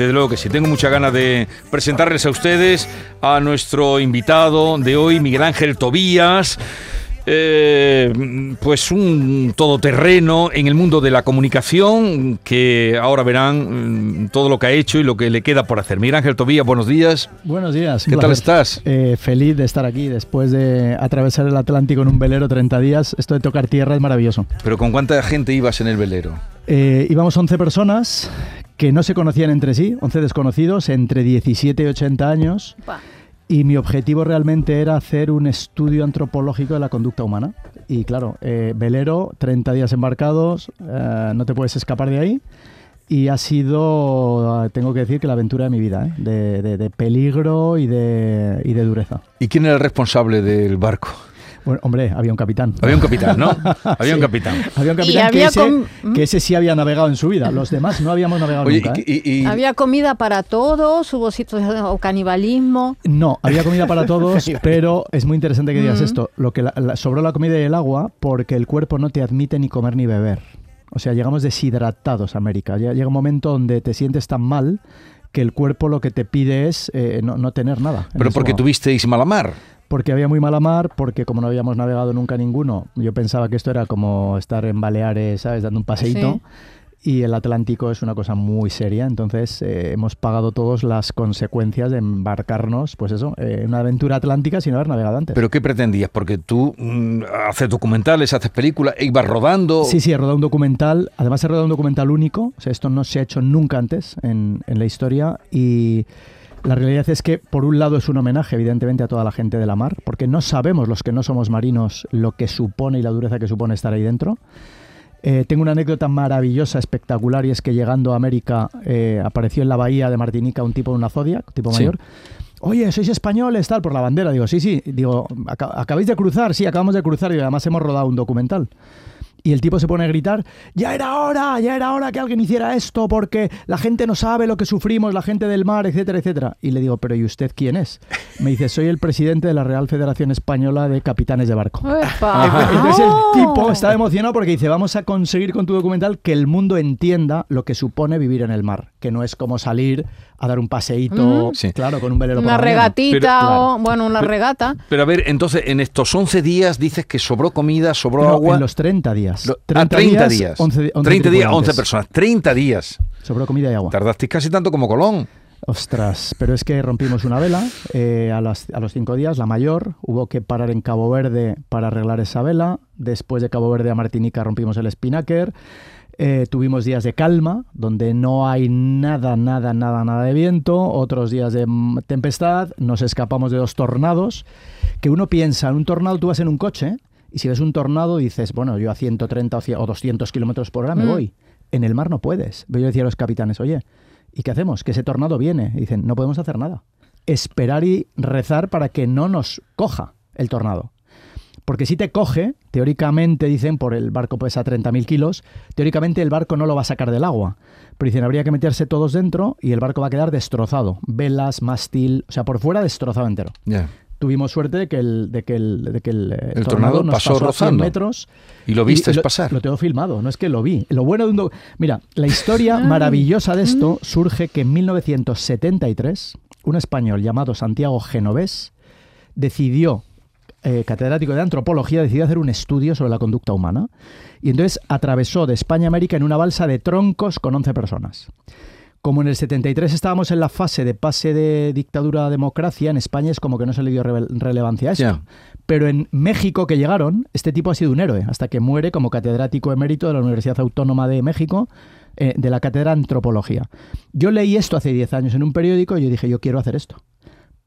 Desde luego que sí. Tengo muchas ganas de presentarles a ustedes a nuestro invitado de hoy, Miguel Ángel Tobías. Eh, pues un todoterreno en el mundo de la comunicación que ahora verán mm, todo lo que ha hecho y lo que le queda por hacer. Miguel Ángel Tobías, buenos días. Buenos días. ¿Qué tal estás? Eh, feliz de estar aquí después de atravesar el Atlántico en un velero 30 días. Esto de tocar tierra es maravilloso. ¿Pero con cuánta gente ibas en el velero? Eh, íbamos 11 personas que no se conocían entre sí, 11 desconocidos, entre 17 y 80 años. Y mi objetivo realmente era hacer un estudio antropológico de la conducta humana. Y claro, eh, velero, 30 días embarcados, eh, no te puedes escapar de ahí. Y ha sido, tengo que decir, que la aventura de mi vida, ¿eh? de, de, peligro y de, y de dureza. ¿Y quién era el responsable del barco? Bueno, hombre, había un capitán. Había un capitán, ¿no? Había un capitán. Había un capitán que, ese, sí había navegado en su vida. Los demás no habíamos navegado nunca. ¿eh? ¿Había comida para todos? ¿Hubo sitios o canibalismo? No, había comida para todos, pero es muy interesante que digas esto. Lo que sobró la comida y el agua porque el cuerpo no te admite ni comer ni beber. O sea, llegamos deshidratados a América. Llega un momento donde te sientes tan mal que el cuerpo lo que te pide es eh, no, tener nada. Pero porque tuvisteis mala mar porque había muy mala mar, porque como no habíamos navegado nunca ninguno, yo pensaba que esto era como estar en Baleares, ¿sabes? Dando un paseíto. Y el Atlántico es una cosa muy seria, entonces eh, hemos pagado todos las consecuencias de embarcarnos, pues eso, en una aventura atlántica sin haber navegado antes. ¿Pero qué pretendías? Porque tú mm, haces documentales, haces películas, e ibas rodando. Sí, sí, he rodado un documental, además he rodado un documental único, o sea, esto no se ha hecho nunca antes en, en la historia y... La realidad es que, por un lado, es un homenaje, evidentemente, a toda la gente de la mar, porque no sabemos los que no somos marinos lo que supone y la dureza que supone estar ahí dentro. Eh, tengo una anécdota maravillosa, espectacular, y es que llegando a América eh, apareció en la bahía de Martinica un tipo en una Zodiac, un tipo mayor. Oye, ¿sois españoles? Tal, por la bandera. Digo, sí, sí. Digo, ¿acabáis de cruzar? Sí, acabamos de cruzar y además hemos rodado un documental. Y el tipo se pone a gritar, ya era hora, ya era hora que alguien hiciera esto porque la gente no sabe lo que sufrimos, la gente del mar, etcétera, etcétera. Y le digo, pero ¿y usted quién es? Me dice, soy el presidente de la Real Federación Española de Capitanes de Barco. Entonces el tipo estaba emocionado porque dice, vamos a conseguir con tu documental que el mundo entienda lo que supone vivir en el mar, que no es como salir a dar un paseíto, claro, con un velero Una regatita o, bueno, una regata. Pero a ver, entonces, en estos 11 días dices que sobró comida, sobró agua. En los 30 días. 30, 30 días. 11, 30 días, 11 personas. 30 días. Sobró comida y agua. Tardaste casi tanto como Colón. Ostras, pero es que rompimos una vela eh, a, a, los cinco días, la mayor. Hubo que parar en Cabo Verde para arreglar esa vela. Después de Cabo Verde a Martinica rompimos el spinnaker. Eh, tuvimos días de calma, donde no hay nada, nada, nada, nada de viento. Otros días de tempestad. Nos escapamos de dos tornados. Que uno piensa, en un tornado tú vas en un coche y si ves un tornado dices, bueno, yo a 130 o 200 kilómetros por hora me mm. voy. En el mar no puedes. Yo decía a los capitanes, oye, ¿y qué hacemos? Que ese tornado viene. Y dicen, no podemos hacer nada. Esperar y rezar para que no nos coja el tornado. Porque si te coge, teóricamente dicen, por el barco pesa 30.000 kilos, teóricamente el barco no lo va a sacar del agua. Pero dicen, habría que meterse todos dentro y el barco va a quedar destrozado. Velas, mástil, o sea, por fuera destrozado entero. Tuvimos suerte de que el, de que el, de que el, el tornado, nos pasó, pasó metros. ¿Y lo viste pasar? Lo tengo filmado, no es que lo vi. Lo bueno de un... Mira, la historia maravillosa de esto mm. surge que en 1973 un español llamado Santiago Genovés decidió eh, catedrático de antropología, decidió hacer un estudio sobre la conducta humana. Y entonces atravesó de España a América en una balsa de troncos con 11 personas. Como en el 73 estábamos en la fase de pase de dictadura a democracia, en España es como que no se le dio relevancia a eso. Pero en México que llegaron, este tipo ha sido un héroe, hasta que muere como catedrático emérito de la Universidad Autónoma de México, eh, de la cátedra de antropología. Yo leí esto hace 10 años en un periódico y yo dije, yo quiero hacer esto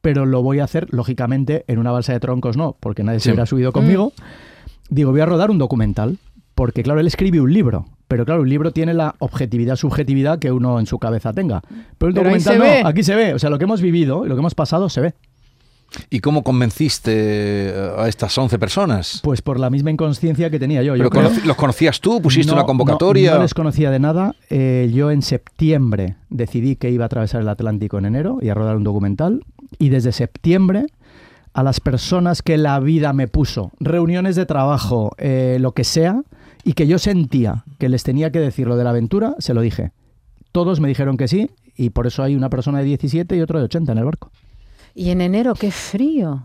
pero lo voy a hacer, lógicamente, en una balsa de troncos no, porque nadie se hubiera subido conmigo. Digo, voy a rodar un documental, porque claro, él escribe un libro, pero claro, un libro tiene la objetividad, subjetividad que uno en su cabeza tenga. Pero el documental no, aquí se ve, o sea, lo que hemos vivido y lo que hemos pasado se ve. ¿Y cómo convenciste eh, a estas 11 personas? Pues por la misma inconsciencia que tenía yo. ¿Pero ¿Los conocías tú? ¿Pusiste una convocatoria? No, les conocía de nada. Eh, yo en septiembre decidí que iba a atravesar el Atlántico en enero y a rodar un documental. Y desde septiembre a las personas que la vida me puso, reuniones de trabajo, eh, lo que sea, y que yo sentía que les tenía que decir lo de la aventura, se lo dije. Todos me dijeron que sí y por eso hay una persona de 17 y otro de 80 en el barco. Y en enero, qué frío.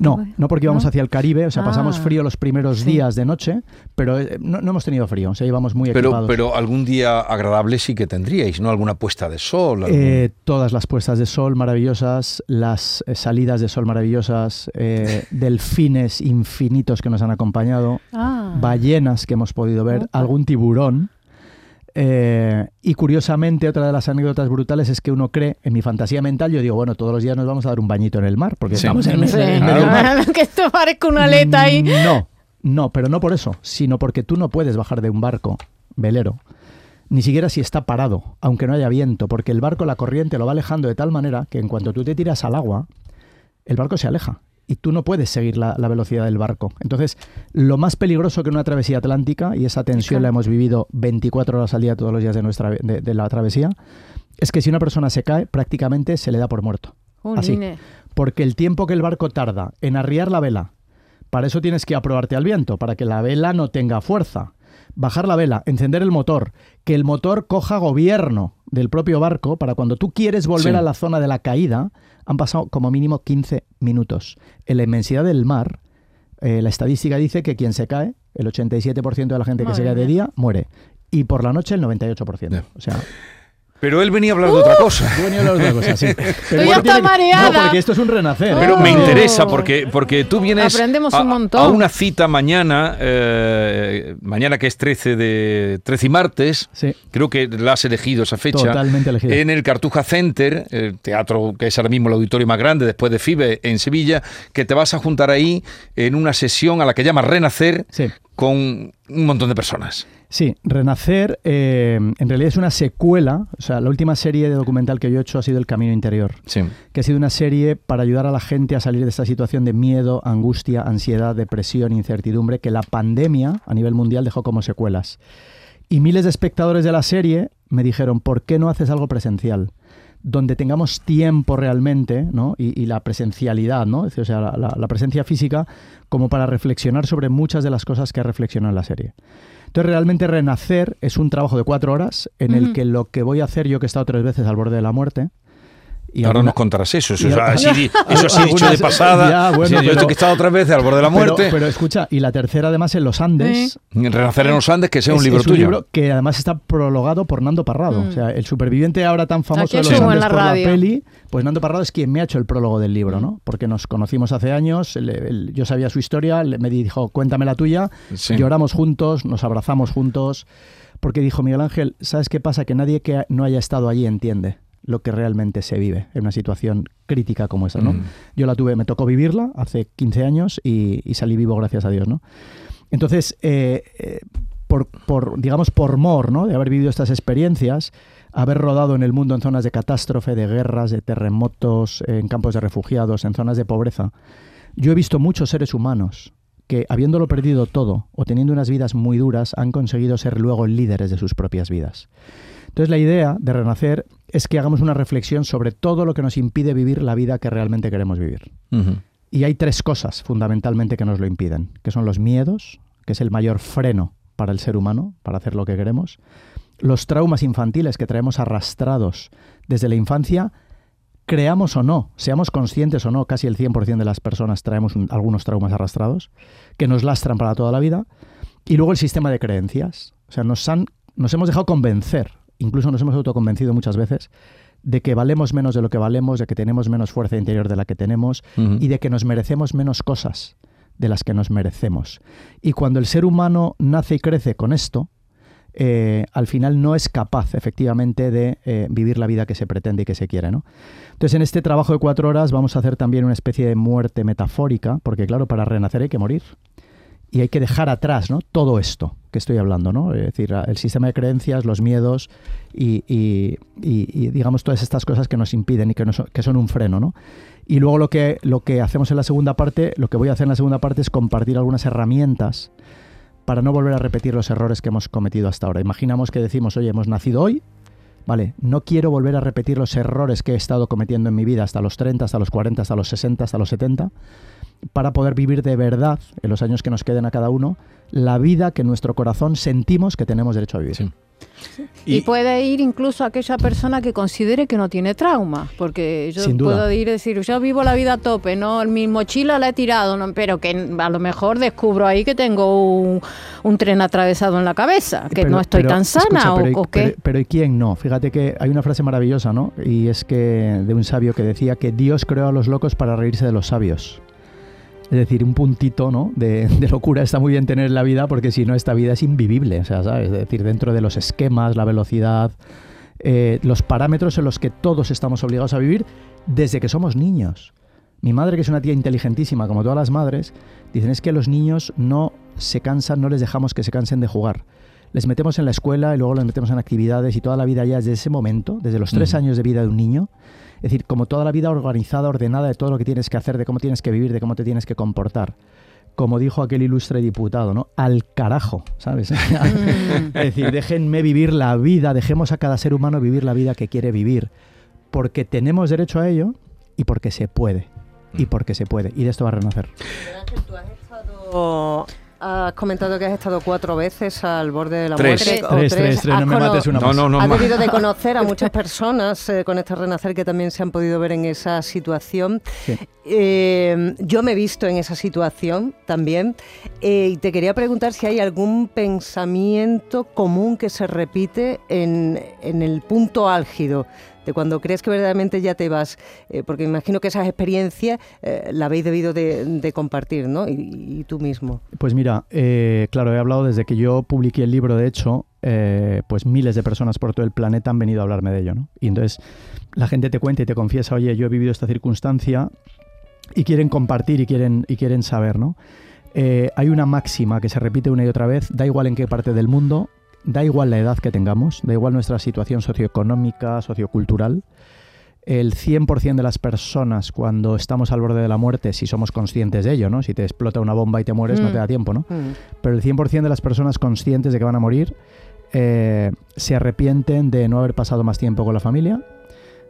No, no porque íbamos hacia el Caribe, o sea, pasamos Ah. frío los primeros Sí. días de noche, pero eh, no, no hemos tenido frío, o sea, íbamos muy Pero, equipados. pero algún día agradable sí que tendríais, ¿no? Alguna puesta de sol. algún- Eh, todas las puestas de sol maravillosas, las eh, salidas de sol maravillosas, eh, delfines infinitos que nos han acompañado, Ah. ballenas que hemos podido ver, Opa. algún tiburón. Eh, y curiosamente, otra de las anécdotas brutales es que uno cree, en mi fantasía mental, yo digo, bueno, todos los días nos vamos a dar un bañito en el mar, porque Sí. estamos en, Sí, en medio del mar. que esto parezca una aleta ahí. No, no, pero no por eso, sino porque tú no puedes bajar de un barco velero, ni siquiera si está parado, aunque no haya viento, porque el barco, la corriente lo va alejando de tal manera que en cuanto tú te tiras al agua, el barco se aleja y tú no puedes seguir la, la velocidad del barco. Entonces, lo más peligroso que una travesía atlántica, y esa tensión la hemos vivido 24 horas al día todos los días de, nuestra, de, de la travesía, es que si una persona se cae, prácticamente se le da por muerto. Así. Porque el tiempo que el barco tarda en arriar la vela, para eso tienes que aprobarte al viento, para que la vela no tenga fuerza. Bajar la vela, encender el motor, que el motor coja gobierno del propio barco, para cuando tú quieres volver Sí. a la zona de la caída, han pasado como mínimo 15 minutos. En la inmensidad del mar, eh, la estadística dice que quien se cae, el 87% de la gente que se cae de día, muere. Y por la noche el 98%. Ya. O sea, Pero él venía a hablar de otra cosa. yo venía a hablar de otra cosa, sí. Pero ya está mareada. No, porque esto es un renacer. Pero me Oh. interesa porque, porque tú vienes Aprendemos a, un montón. a una cita mañana, eh, mañana que es 13 de 13 y martes, Sí. creo que la has elegido esa fecha. Totalmente elegida. En el Cartuja Center, el teatro que es ahora mismo el auditorio más grande después de FIBE en Sevilla, que te vas a juntar ahí en una sesión a la que llamas Renacer Sí. Con un montón de personas. Sí, Renacer eh, en realidad es una secuela, o sea, la última serie de documental que yo he hecho ha sido El Camino Interior, Sí. que ha sido una serie para ayudar a la gente a salir de esta situación de miedo, angustia, ansiedad, depresión, incertidumbre que la pandemia a nivel mundial dejó como secuelas. Y miles de espectadores de la serie me dijeron, ¿por qué no haces algo presencial? Donde tengamos tiempo realmente, ¿no? Y, y la presencialidad, ¿no? O sea, la, la- la presencia física como para reflexionar sobre muchas de las cosas que reflexionado en la serie. Entonces, realmente Renacer es un trabajo de cuatro horas en el que lo que voy a hacer, yo que he estado tres veces al borde de la muerte, y Ahora alguna- nos contarás eso. Eso, es así, eso así dicho de pasada. Ya, bueno, Sí, yo pero- que he estado otra vez al borde de la muerte. Pero, escucha, y la tercera además en los Andes, Renacer en los Andes, que sea un libro es un tuyo. libro que además está prologado por Nando Parrado. Mm. O sea, el superviviente ahora tan famoso de los Andes la por la peli, pues Nando Parrado es quien me ha hecho el prólogo del libro, Mm. ¿no? Porque nos conocimos hace años, él- él- yo sabía su historia, le- me dijo, cuéntame la tuya, Sí. lloramos juntos, nos abrazamos juntos, porque dijo Miguel Ángel, ¿sabes qué pasa? Que nadie que no haya estado allí entiende lo que realmente se vive en una situación crítica como esa, ¿no? Mm. Yo la tuve, me tocó vivirla hace 15 años y, y salí vivo gracias a Dios, ¿no? Entonces, eh, eh, por, por, digamos, por mor, ¿no? De haber vivido estas experiencias, haber rodado en el mundo en zonas de catástrofe, de guerras, de terremotos, en campos de refugiados, en zonas de pobreza, yo he visto muchos seres humanos que, habiéndolo perdido todo o teniendo unas vidas muy duras, han conseguido ser luego líderes de sus propias vidas. Entonces la idea de Renacer es que hagamos una reflexión sobre todo lo que nos impide vivir la vida que realmente queremos vivir. Y hay tres cosas fundamentalmente que nos lo impiden, que son los miedos, que es el mayor freno para el ser humano, para hacer lo que queremos, los traumas infantiles que traemos arrastrados desde la infancia, creamos o no, seamos conscientes o no, casi el 100% de las personas traemos un- algunos traumas arrastrados, que nos lastran para toda la vida, y luego el sistema de creencias. O sea, nos, han, nos hemos dejado convencer, incluso nos hemos autoconvencido muchas veces, de que valemos menos de lo que valemos, de que tenemos menos fuerza interior de la que tenemos, y de que nos merecemos menos cosas de las que nos merecemos. Y cuando el ser humano nace y crece con esto, eh, al final no es capaz efectivamente de eh, vivir la vida que se pretende y que se quiere. ¿no? Entonces en este trabajo de cuatro horas vamos a hacer también una especie de muerte metafórica, porque claro, para renacer hay que morir. Y hay que dejar atrás ¿no? todo esto que estoy hablando, ¿no? Es decir, el sistema de creencias, los miedos y, digamos todas estas cosas que nos impiden y que, que son un freno, ¿no? Y luego lo que, lo que hacemos en la segunda parte, lo que voy a hacer en la segunda parte es compartir algunas herramientas para no volver a repetir los errores que hemos cometido hasta ahora. Imaginamos que decimos, oye, hemos nacido hoy, vale, no quiero volver a repetir los errores que he estado cometiendo en mi vida hasta los 30, hasta los 40, hasta los 60, hasta los 70, para poder vivir de verdad, en los años que nos queden a cada uno, la vida que en nuestro corazón sentimos que tenemos derecho a vivir. Sí. Y, puede ir incluso aquella persona que considere que no tiene trauma, porque yo puedo ir y decir, yo vivo la vida a tope, no, mi mochila la he tirado, no, pero que a lo mejor descubro ahí que tengo un, tren atravesado en la cabeza, que no estoy tan sana o, qué. Pero, ¿y quién no? Fíjate que hay una frase maravillosa, ¿no? Y es que de un sabio que decía que Dios creó a los locos para reírse de los sabios. Es decir, un puntito ¿no? de, locura está muy bien tener en la vida porque si no, esta vida es invivible. O sea, ¿sabes? Es decir, dentro de los esquemas, la velocidad, eh, los parámetros en los que todos estamos obligados a vivir desde que somos niños. Mi madre, que es una tía inteligentísima, como todas las madres, dicen es que los niños no se cansan, no les dejamos que se cansen de jugar. Les metemos en la escuela y luego les metemos en actividades y toda la vida ya desde ese momento, desde los tres años de vida de un niño, es decir, como toda la vida organizada, ordenada de todo lo que tienes que hacer, de cómo tienes que vivir, de cómo te tienes que comportar. Como dijo aquel ilustre diputado, ¿no? Al carajo, ¿sabes? es decir, déjenme vivir la vida, dejemos a cada ser humano vivir la vida que quiere vivir, porque tenemos derecho a ello y porque se puede. Y porque se puede. Y de esto va a renacer. ¿Tú has estado Has comentado que has estado cuatro veces al borde de la muerte. Tres, tres, tres, no me mates una no, no, no, Has debido de conocer a muchas personas eh, con este renacer que también se han podido ver en esa situación. Eh, yo me he visto en esa situación también eh, y te quería preguntar si hay algún pensamiento común que se repite en, en el punto álgido de cuando crees que verdaderamente ya te vas, eh, porque imagino que esas experiencias eh, la habéis debido de, compartir, ¿no? Y, tú mismo. Pues mira, eh, claro, he hablado desde que yo publiqué el libro, de hecho, pues miles de personas por todo el planeta han venido a hablarme de ello, ¿no? Y entonces la gente te cuenta y te confiesa, oye, yo he vivido esta circunstancia y quieren compartir y quieren, y quieren saber, ¿no? hay una máxima que se repite una y otra vez, da igual en qué parte del mundo, da igual la edad que tengamos, da igual nuestra situación socioeconómica, sociocultural, el 100% de las personas cuando estamos al borde de la muerte, si somos conscientes de ello, ¿no? Si te explota una bomba y te mueres, no te da mm. tiempo, ¿no? Mm. Pero el 100% de las personas conscientes de que van a morir eh, se arrepienten de no haber pasado más tiempo con la familia,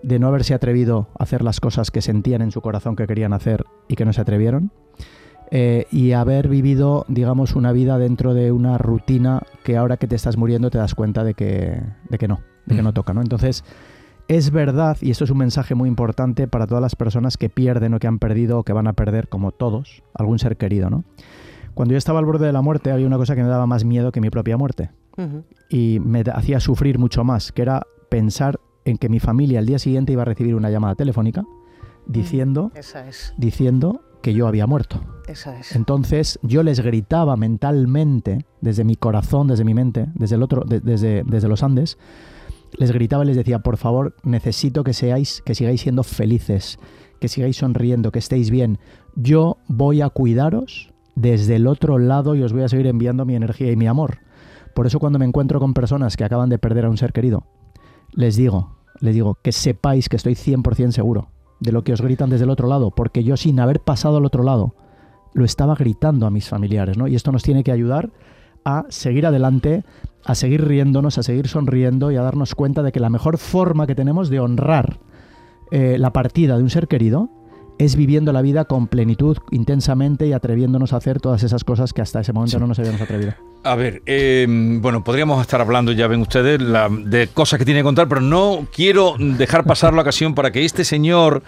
de no haberse atrevido a hacer las cosas que sentían en su corazón que querían hacer y que no se atrevieron, eh, y haber vivido, digamos, una vida dentro de una rutina que ahora que te estás muriendo te das cuenta de que, de que no, de que no toca, ¿no? Entonces, es verdad, y esto es un mensaje muy importante para todas las personas que pierden o que han perdido o que van a perder, como todos, algún ser querido, ¿no? Cuando yo estaba al borde de la muerte había una cosa que me daba más miedo que mi propia muerte. Y me hacía sufrir mucho más, que era pensar en que mi familia al día siguiente iba a recibir una llamada telefónica mm. diciendo, diciendo que yo había muerto. Entonces yo les gritaba mentalmente, desde mi corazón, desde mi mente, desde el otro, desde, desde los Andes, les gritaba y les decía, por favor, necesito que seáis, que sigáis siendo felices, que sigáis sonriendo, que estéis bien. Yo voy a cuidaros desde el otro lado y os voy a seguir enviando mi energía y mi amor. Por eso cuando me encuentro con personas que acaban de perder a un ser querido, les digo, les digo que sepáis que estoy 100% seguro de lo que os gritan desde el otro lado, porque yo sin haber pasado al otro lado, lo estaba gritando a mis familiares, ¿no? Y esto nos tiene que ayudar a seguir adelante, a seguir riéndonos, a seguir sonriendo y a darnos cuenta de que la mejor forma que tenemos de honrar eh, la partida de un ser querido es viviendo la vida con plenitud, intensamente y atreviéndonos a hacer todas esas cosas que hasta ese momento no nos habíamos atrevido. A ver, em, bueno, podríamos estar hablando, ya ven ustedes, de cosas que tiene que contar, pero no quiero dejar pasar la ocasión para que este señor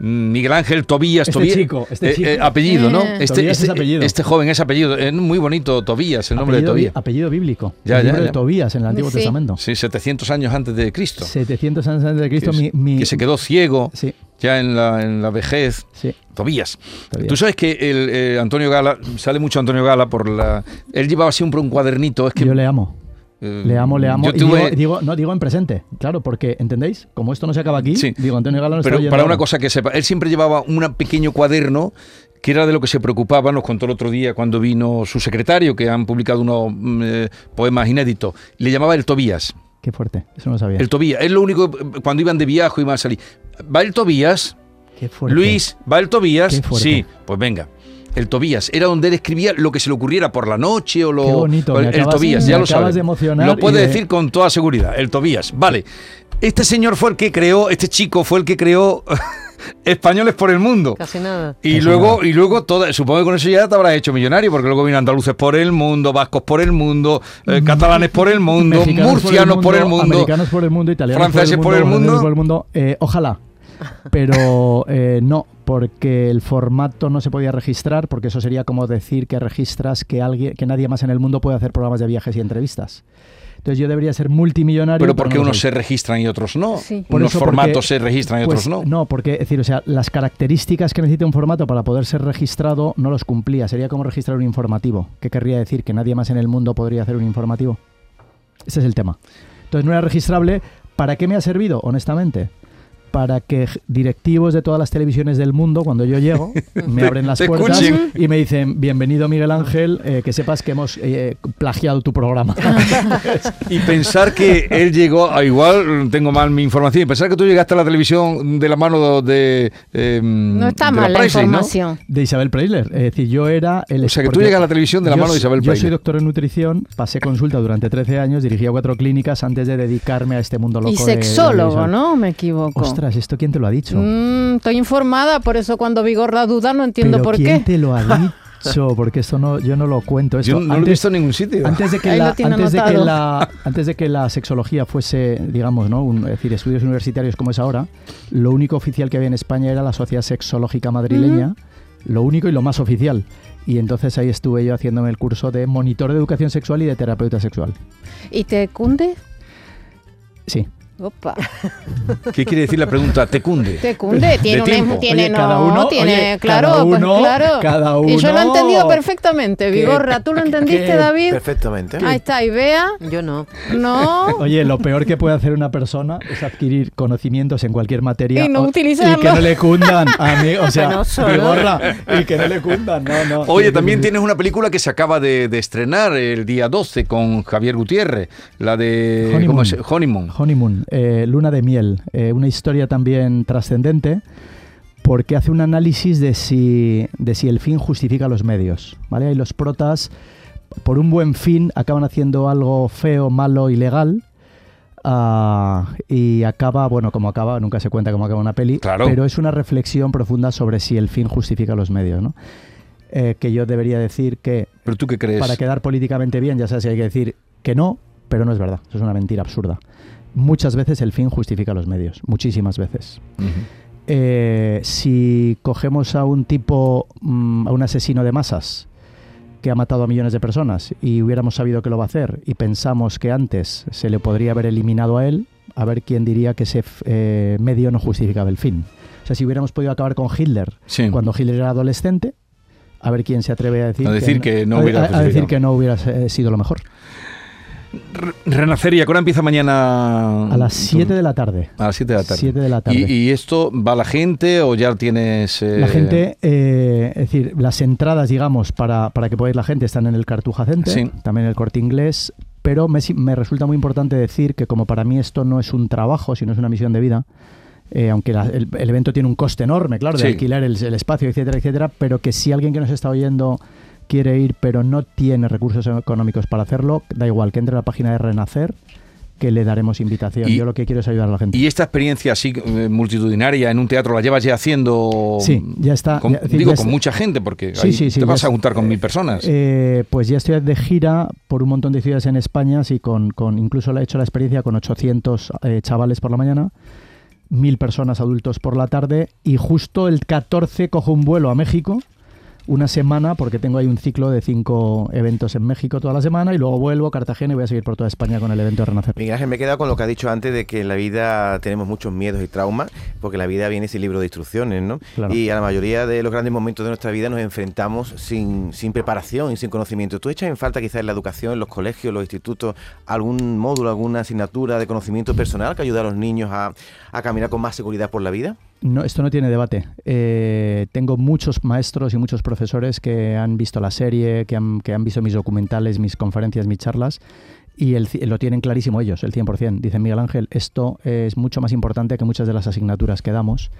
Miguel Ángel Tobías, este chico, este eh, eh, apellido, ¿no? Este, este, apellido. este, joven es apellido, es muy bonito Tobías, el nombre de Tobías. Apellido bíblico. Ya, el nombre de Tobías en el Antiguo Testamento. Sí, 700 años antes de Cristo. 700 años antes de Cristo. Que, mi, que se quedó ciego ya en la, en la vejez. Sí. Tobías. Tú sabes que el, eh, Antonio Gala, sale mucho Antonio Gala por la... Él llevaba siempre un cuadernito. Es que, Yo le amo. Le amo, le amo. digo, no, digo en presente, claro, porque, ¿entendéis? Como esto no se acaba aquí, digo, Antonio Pero para una cosa que sepa, él siempre llevaba un pequeño cuaderno que era de lo que se preocupaba, nos contó el otro día cuando vino su secretario, que han publicado unos mm, eh, poemas inéditos, le llamaba el Tobías. Qué fuerte, eso no sabía. El Tobías, es lo único, cuando iban de viaje iban a salir. ¿Va el Tobías? Qué fuerte. Luis, ¿va el Tobías? Sí, pues venga el Tobías. Era donde él escribía lo que se le ocurriera por la noche o lo. Qué bonito, el, Tobías, ya lo sabes. lo puede decir con toda seguridad, el Tobías. Vale. Este señor fue el que creó, este chico fue el que creó españoles por el mundo. Casi nada. Y luego, y luego toda, supongo que con eso ya te habrás hecho millonario, porque luego vienen andaluces por el mundo, vascos por el mundo, eh, catalanes por el mundo, murcianos por el mundo, americanos por el mundo, italianos franceses por el mundo. Por el mundo. Eh, ojalá. Pero eh, no, porque el formato no se podía registrar, porque eso sería como decir que registras que alguien, que nadie más en el mundo puede hacer programas de viajes y entrevistas. Entonces yo debería ser multimillonario. Pero ¿por qué unos se registran y otros no? Unos formatos se registran y otros pues, no. No, porque, es decir, o sea, las características que necesita un formato para poder ser registrado no los cumplía. Sería como registrar un informativo. ¿Qué querría decir? ¿Que nadie más en el mundo podría hacer un informativo? Ese es el tema. Entonces no era registrable. ¿Para qué me ha servido, honestamente? Para que directivos de todas las televisiones del mundo, cuando yo llego, me abren las puertas y me dicen, bienvenido Miguel Ángel, eh, que sepas que hemos eh, plagiado tu programa. y pensar que él llegó, a, igual tengo mal mi información, y pensar que tú llegaste a la televisión de la mano de... Em, no está mal la, información. De Isabel Preisler. Es decir, yo era el... O sea, que tú llegas a la televisión de la mano de Isabel Preisler. Yo soy doctor en nutrición, pasé consulta durante 13 años, dirigía cuatro clínicas antes de dedicarme a este mundo loco. Y sexólogo, ¿no? Me equivoco. ¿Esto quién te lo ha dicho? Mm, estoy informada, por eso cuando Vigorra duda no entiendo por qué. ¿Quién te lo ha dicho? Porque esto no, yo no lo cuento. Esto, yo no lo he visto en ningún sitio. Antes de que, la, antes de que la, antes de que la sexología fuese, digamos, ¿no? es decir, estudios universitarios como es ahora, lo único oficial que había en España era la Sociedad Sexológica Madrileña. Lo único y lo más oficial. Y entonces ahí estuve yo haciéndome el curso de monitor de educación sexual y de terapeuta sexual. ¿Y te cunde? Sí. Opa. ¿Qué quiere decir la pregunta? ¿Te cunde? Te cunde, tiene, un, tiene, cada uno, tiene, claro, cada pues uno, claro. Cada uno. Y yo lo he entendido perfectamente, Vigorra. ¿Tú lo entendiste, David? Perfectamente. Ahí está, y vea. Yo no. No. Oye, lo peor que puede hacer una persona es adquirir conocimientos en cualquier materia y no utilizarlos. Y que no le cundan a mí, o sea, Vigorra, y que no le cundan, no, no. Oye, también tienes una película que se acaba de, estrenar el día 12 con Javier Gutiérrez, la de Honeymoon. ¿cómo es? Honeymoon. Honeymoon, eh, Luna de miel. Eh, una historia también trascendente porque hace un análisis de si, de si el fin justifica los medios. ¿vale? Y los protas, por un buen fin, acaban haciendo algo feo, malo, ilegal. Uh, y acaba, bueno, como acaba, nunca se cuenta cómo acaba una peli, pero es una reflexión profunda sobre si el fin justifica los medios, ¿no? Eh, que yo debería decir que... ¿Pero tú qué crees? Para quedar políticamente bien, ya sabes si hay que decir que no, pero no es verdad, eso es una mentira absurda muchas veces el fin justifica los medios, muchísimas veces. Eh, si cogemos a un tipo, mm, a un asesino de masas, que ha matado a millones de personas y hubiéramos sabido que lo va a hacer y pensamos que antes se le podría haber eliminado a él, a ver quién diría que ese eh, medio no justificaba el fin. O sea, si hubiéramos podido acabar con Hitler cuando Hitler era adolescente, a ver quién se atreve a decir, decir que, no hubiera a decir que no hubiera eh, sido lo mejor. Renacer, ¿y a qué hora empieza mañana? A las 7 de la tarde. A las 7 de la tarde. 7 de la tarde. ¿Y, esto va la gente o ya tienes...? La eh, gente, eh, es decir, las entradas, digamos, para, para que podáis la gente están en el Cartuja Center, también en el Corte Inglés, pero me, me, resulta muy importante decir que como para mí esto no es un trabajo, sino es una misión de vida, eh, aunque el, evento tiene un coste enorme, claro, de alquilar el, el, espacio, etcétera, etcétera, pero que si alguien que nos está oyendo quiere ir pero no tiene recursos económicos para hacerlo, da igual, que entre a la página de Renacer que le daremos invitación. Yo lo que quiero es ayudar a la gente. ¿Y esta experiencia así eh, multitudinaria en un teatro la llevas ya haciendo? Sí, ya está. digo, con mucha gente, porque ahí te vas a juntar con mil personas. Eh, pues ya estoy de gira por un montón de ciudades en España, sí, con, con incluso he hecho la experiencia con 800 eh, chavales por la mañana, mil personas adultos por la tarde, y justo el 14 cojo un vuelo a México una semana, porque tengo ahí un ciclo de cinco eventos en México toda la semana y luego vuelvo a Cartagena y voy a seguir por toda España con el evento de Renacer. Miguel Ángel, me he quedado con lo que ha dicho antes de que en la vida tenemos muchos miedos y traumas, porque la vida viene sin libro de instrucciones, ¿no? Y a la mayoría de los grandes momentos de nuestra vida nos enfrentamos sin, sin preparación y sin conocimiento. ¿Tú echas en falta quizás en la educación, en los colegios, los institutos, algún módulo, alguna asignatura de conocimiento personal que ayude a los niños a, a caminar con más seguridad por la vida? No, esto no tiene debate. Eh, tengo muchos maestros y muchos profesores que han visto la serie, que han, visto mis documentales, mis conferencias, mis charlas, y lo tienen clarísimo ellos, el 100%. Dicen, Miguel Ángel, esto es mucho más importante que muchas de las asignaturas que damos.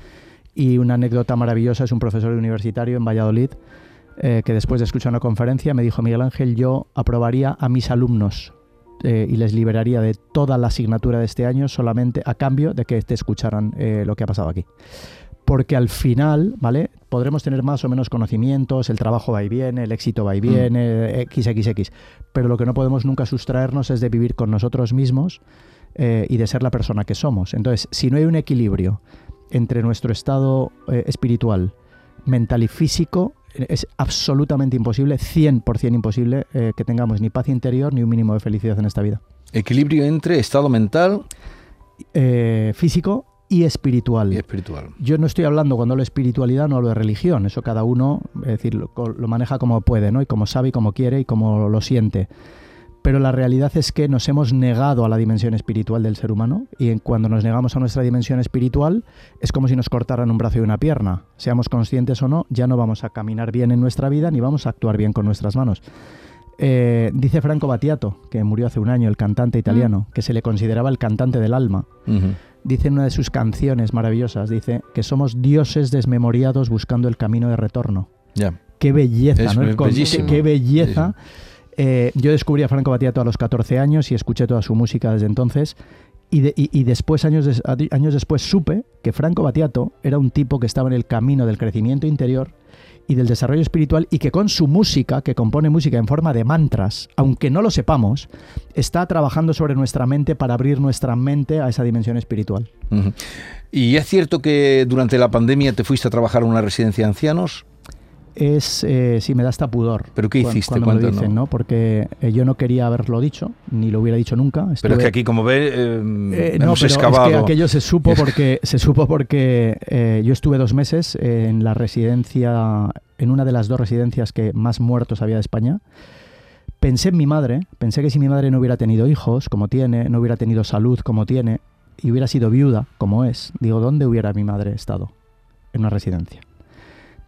Y una anécdota maravillosa es un profesor universitario en Valladolid eh, que después de escuchar una conferencia me dijo, Miguel Ángel, yo aprobaría a mis alumnos eh, y les liberaría de toda la asignatura de este año solamente a cambio de que te escucharan eh, lo que ha pasado aquí. porque al final, ¿vale? Podremos tener más o menos conocimientos, el trabajo va y viene, el éxito va y viene, mm. XXX, pero lo que no podemos nunca sustraernos es de vivir con nosotros mismos eh, y de ser la persona que somos. Entonces, si no hay un equilibrio entre nuestro estado espiritual, mental y físico, es absolutamente imposible, 100% imposible, eh, que tengamos ni paz interior ni un mínimo de felicidad en esta vida. Equilibrio entre estado mental, físico y espiritual. Y espiritual. Yo no estoy hablando cuando hablo de espiritualidad, no hablo de religión, eso cada uno, es decir, lo, maneja como puede, ¿no? Y como sabe y como quiere y como lo siente. Pero la realidad es que nos hemos negado a la dimensión espiritual del ser humano y cuando nos negamos a nuestra dimensión espiritual es como si nos cortaran un brazo y una pierna. Seamos conscientes o no, ya no vamos a caminar bien en nuestra vida ni vamos a actuar bien con nuestras manos. Eh, dice Franco Battiato, que murió hace un año, el cantante italiano, mm. que se le consideraba el cantante del alma dice en una de sus canciones maravillosas, dice que somos dioses desmemoriados buscando el camino de retorno. Ya. Qué belleza, ¿no? Bellísimo. Qué belleza. Eh, yo descubrí a Franco Battiato a los 14 años y escuché toda su música desde entonces. Y, después, años, después, supe que Franco Battiato era un tipo que estaba en el camino del crecimiento interior y del desarrollo espiritual y que con su música, que compone música en forma de mantras, aunque no lo sepamos, está trabajando sobre nuestra mente para abrir nuestra mente a esa dimensión espiritual. ¿Y es cierto que durante la pandemia te fuiste a trabajar en una residencia de ancianos? Es, eh, sí, me da hasta pudor. ¿Pero qué hiciste? Cuando, me dicen, ¿no? Porque eh, yo no quería haberlo dicho, ni lo hubiera dicho nunca. pero es que aquí, como ve, eh, eh no, hemos excavado. Es que aquello se supo porque, se supo porque yo estuve dos meses en la residencia, en una de las dos residencias que más muertos había de España. Pensé en mi madre, pensé que si mi madre no hubiera tenido hijos, como tiene, no hubiera tenido salud, como tiene, y hubiera sido viuda, como es, digo, ¿dónde hubiera mi madre estado? En una residencia.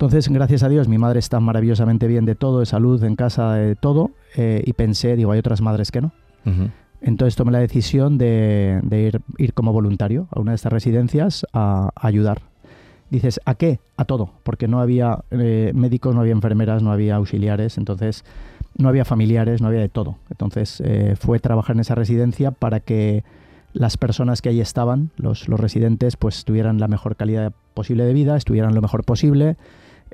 Entonces, gracias a Dios, mi madre está maravillosamente bien de todo, de salud, en casa, de todo, eh, y pensé, digo, hay otras madres que no. Entonces tomé la decisión de, ir, ir, como voluntario a una de estas residencias a, ayudar. Dices, ¿a qué? A todo, porque no había eh, médicos, no había enfermeras, no había auxiliares, entonces no había familiares, no había de todo. Entonces eh, fue trabajar en esa residencia para que las personas que allí estaban, los, los residentes, pues tuvieran la mejor calidad posible de vida, estuvieran lo mejor posible,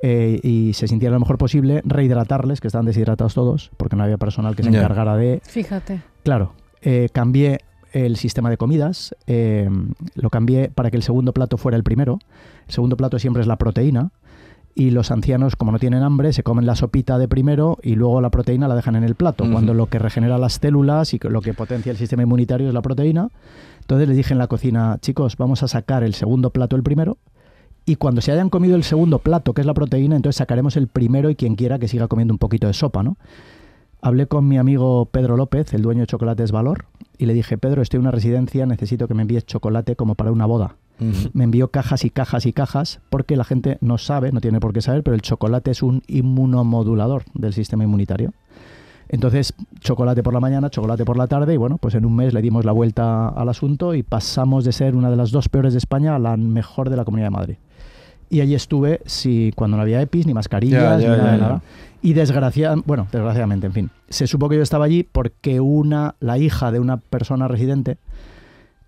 eh, y se sintiera lo mejor posible, rehidratarles, que estaban deshidratados todos, porque no había personal que se encargara de... Fíjate. Claro, eh, cambié el sistema de comidas, eh, lo cambié para que el segundo plato fuera el primero. El segundo plato siempre es la proteína. Y los ancianos, como no tienen hambre, se comen la sopita de primero y luego la proteína la dejan en el plato, cuando lo que regenera las células y lo que potencia el sistema inmunitario es la proteína. Entonces les dije en la cocina, chicos, vamos a sacar el segundo plato el primero y cuando se hayan comido el segundo plato, que es la proteína, entonces sacaremos el primero y quien quiera que siga comiendo un poquito de sopa, ¿no? Hablé con mi amigo Pedro López, el dueño de Chocolates Valor, y le dije, Pedro, estoy en una residencia, necesito que me envíes chocolate como para una boda. Me envió cajas y cajas y cajas porque la gente no sabe, no tiene por qué saber, pero el chocolate es un inmunomodulador del sistema inmunitario. Entonces, chocolate por la mañana, chocolate por la tarde, y bueno, pues en un mes le dimos la vuelta al asunto y pasamos de ser una de las dos peores de España a la mejor de la Comunidad de Madrid. Y allí estuve si, cuando no había EPIs, ni mascarillas, ni nada, nada. Y desgraciadamente, bueno, desgraciadamente, en fin, se supo que yo estaba allí porque una, la hija de una persona residente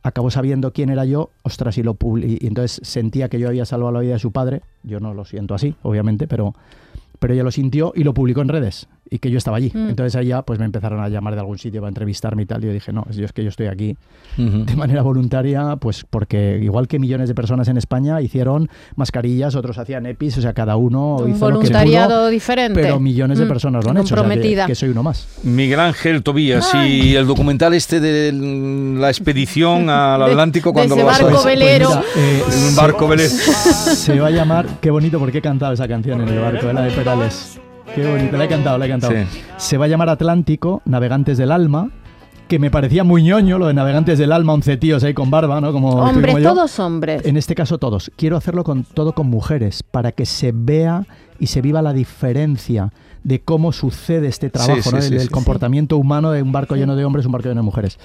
acabó sabiendo quién era yo, ostras, y lo y entonces sentía que yo había salvado la vida de su padre. Yo no lo siento así, obviamente, pero, pero ella lo sintió y lo publicó en redes y que yo estaba allí. Mm. Entonces allá pues me empezaron a llamar de algún sitio para entrevistarme y tal. Y yo dije, no, yo es que yo estoy aquí de manera voluntaria, pues porque igual que millones de personas en España hicieron mascarillas, otros hacían EPIs, o sea, cada uno Un hizo voluntariado lo que pudo, diferente. Pero millones de mm. personas lo han hecho, que, soy uno más. Miguel Ángel Tobías y el documental este de la expedición al Atlántico cuando de lo vas barco velero. Pues eh, un barco velero. Se va a llamar, qué bonito porque he cantado esa canción en el barco, la de Perales. Qué bonito, la he cantado, la he cantado. Se va a llamar Atlántico, Navegantes del Alma, que me parecía muy ñoño lo de Navegantes del Alma, 11 tíos ahí con barba, ¿no? Como hombres, todos hombres. En este caso todos. Quiero hacerlo con todo con mujeres, para que se vea y se viva la diferencia de cómo sucede este trabajo, ¿no? el, comportamiento humano de un barco lleno de hombres, un barco lleno de mujeres.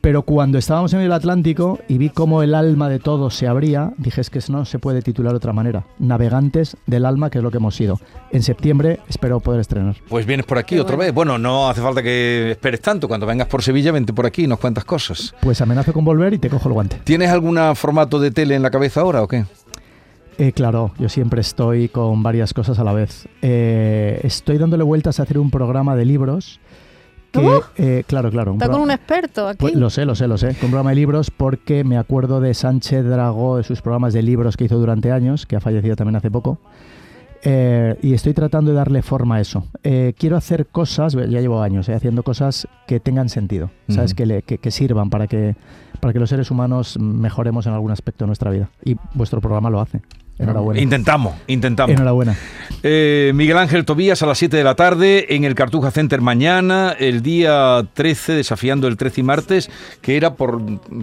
Pero cuando estábamos en el Atlántico y vi cómo el alma de todos se abría, dije es que no se puede titular de otra manera. Navegantes del alma, que es lo que hemos sido. En septiembre espero poder estrenar. Pues vienes por aquí otra vez. Bueno, no hace falta que esperes tanto. Cuando vengas por Sevilla, vente por aquí y nos cuentas cosas. Pues amenazo con volver y te cojo el guante. ¿Tienes algún formato de tele en la cabeza ahora o qué? Eh, claro, yo siempre estoy con varias cosas a la vez. Eh, estoy dándole vueltas a hacer un programa de libros. Que, eh, claro, claro. Está con un experto aquí. Pues, lo sé, lo sé, lo sé. Con un programa de libros porque me acuerdo de Sánchez Dragó, de sus programas de libros que hizo durante años, que ha fallecido también hace poco. y estoy tratando de darle forma a eso. quiero hacer cosas, ya llevo años haciendo cosas que tengan sentido, ¿sabes? que, que, sirvan para que, para que los seres humanos mejoremos en algún aspecto de nuestra vida. Y vuestro programa lo hace. Enhorabuena. Intentamos, intentamos. Enhorabuena. Eh, Miguel Ángel Tobías a las 7 de la tarde en el Cartuja Center mañana, el día 13, desafiando el 13 y martes, que era por,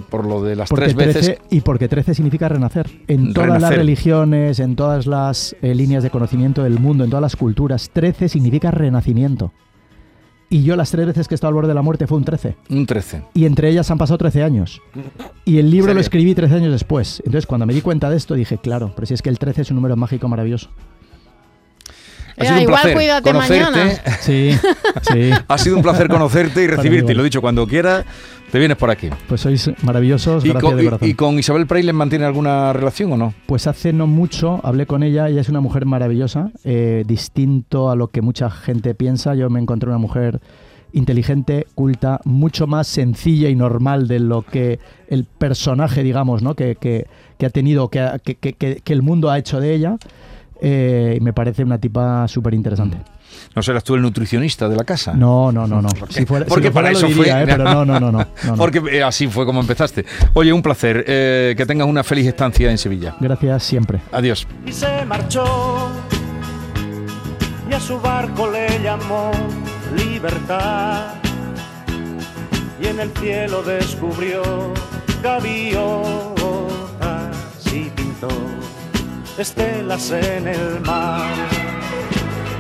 por lo de las tres veces. Y porque 13 significa renacer. En todas las religiones, en todas las eh, líneas de conocimiento del mundo, en todas las culturas, 13 significa renacimiento. Y yo las tres veces que he estado al borde de la muerte fue un 13. Un 13. Y entre ellas han pasado 13 años. Y el libro lo escribí 13 años después. Entonces cuando me di cuenta de esto dije, claro, pero si es que el 13 es un número mágico maravilloso. Ha sido un igual placer cuídate conocerte. Sí, sí. Ha sido un placer conocerte y recibirte. Y lo dicho, cuando quieras, te vienes por aquí. Pues sois maravillosos. ¿Y, con, y, con, Isabel Preisler mantiene alguna relación o no? Pues hace no mucho hablé con ella. Ella es una mujer maravillosa, eh, distinto a lo que mucha gente piensa. Yo me encontré una mujer inteligente, culta, mucho más sencilla y normal de lo que el personaje, digamos, ¿no? que, que, ha tenido, que, que, el mundo ha hecho de ella. Eh, me parece una tipa súper interesante. ¿No serás tú el nutricionista de la casa? No, no, no, no. porque para eso fue. ¿eh? pero no, no, no, no, Porque eh, así fue como empezaste. Oye, un placer. que tengas una feliz estancia en Sevilla. Gracias siempre. Adiós. Y se marchó y a su barco le llamó libertad. Y en el cielo descubrió gaviotas y pintó estelas en el mar.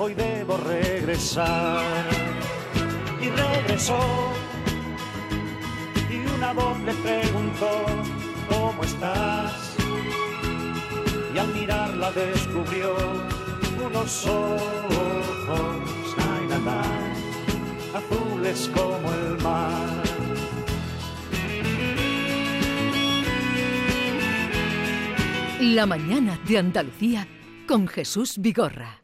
hoy debo regresar. Y regresó, y una voz le preguntó, ¿cómo estás? Y al mirarla descubrió unos ojos, azules como el mar. La mañana de Andalucía con Jesús Vigorra.